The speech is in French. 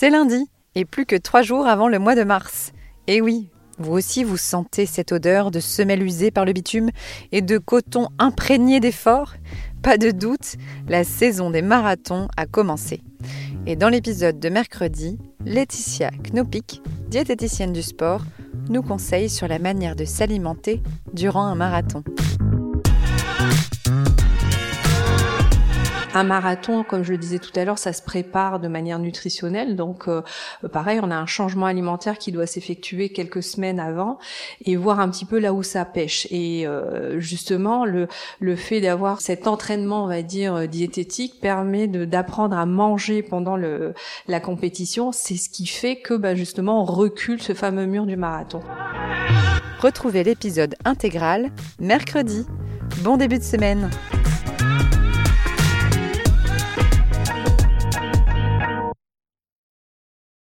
C'est lundi, et plus que trois jours avant le mois de mars. Et oui, vous aussi vous sentez cette odeur de semelles usées par le bitume et de coton imprégné d'efforts Pas de doute, la saison des marathons a commencé. Et dans l'épisode de mercredi, Laetitia Knopik, diététicienne du sport, nous conseille sur la manière de s'alimenter durant un marathon. Un marathon, comme je le disais tout à l'heure, ça se prépare de manière nutritionnelle. Donc, euh, pareil, on a un changement alimentaire qui doit s'effectuer quelques semaines avant et voir un petit peu là où ça pêche. Et euh, justement, le, le fait d'avoir cet entraînement, on va dire, diététique permet d'apprendre à manger pendant le, la compétition. C'est ce qui fait que, bah, justement, on recule ce fameux mur du marathon. Retrouvez l'épisode intégral mercredi. Bon début de semaine